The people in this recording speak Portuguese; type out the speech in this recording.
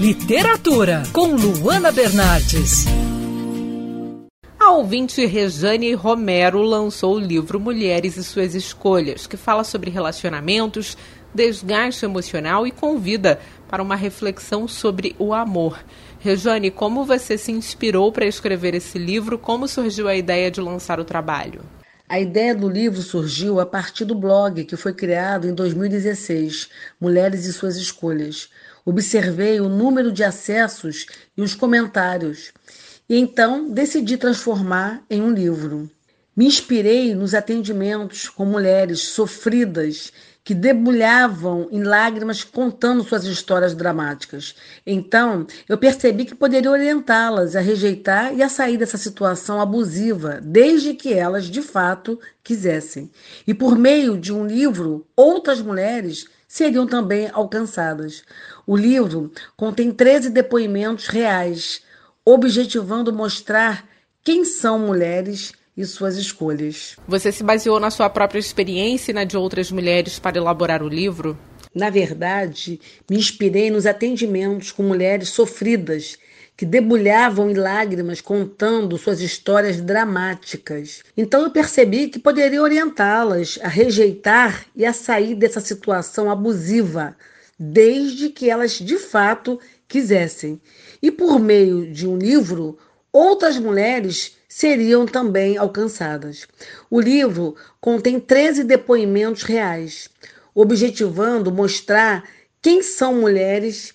Literatura, com Luana Bernardes. A ouvinte Rejane Romero lançou o livro Mulheres e Suas Escolhas, que fala sobre relacionamentos, desgaste emocional e convida para uma reflexão sobre o amor. Rejane, como você se inspirou para escrever esse livro? Como surgiu a ideia de lançar o trabalho? A ideia do livro surgiu a partir do blog que foi criado em 2016, Mulheres e Suas Escolhas. Observei o número de acessos e os comentários, e então decidi transformar em um livro. Me inspirei nos atendimentos com mulheres sofridas que debulhavam em lágrimas contando suas histórias dramáticas. Então, eu percebi que poderia orientá-las a rejeitar e a sair dessa situação abusiva, desde que elas de fato quisessem. E por meio de um livro, outras mulheres seriam também alcançadas. O livro contém 13 depoimentos reais, objetivando mostrar quem são mulheres e suas escolhas. Você se baseou na sua própria experiência e na de outras mulheres para elaborar o livro? Na verdade, me inspirei nos atendimentos com mulheres sofridas que debulhavam em lágrimas contando suas histórias dramáticas. Então eu percebi que poderia orientá-las a rejeitar e a sair dessa situação abusiva, desde que elas de fato quisessem. E por meio de um livro, outras mulheres seriam também alcançadas. O livro contém 13 depoimentos reais, objetivando mostrar quem são mulheres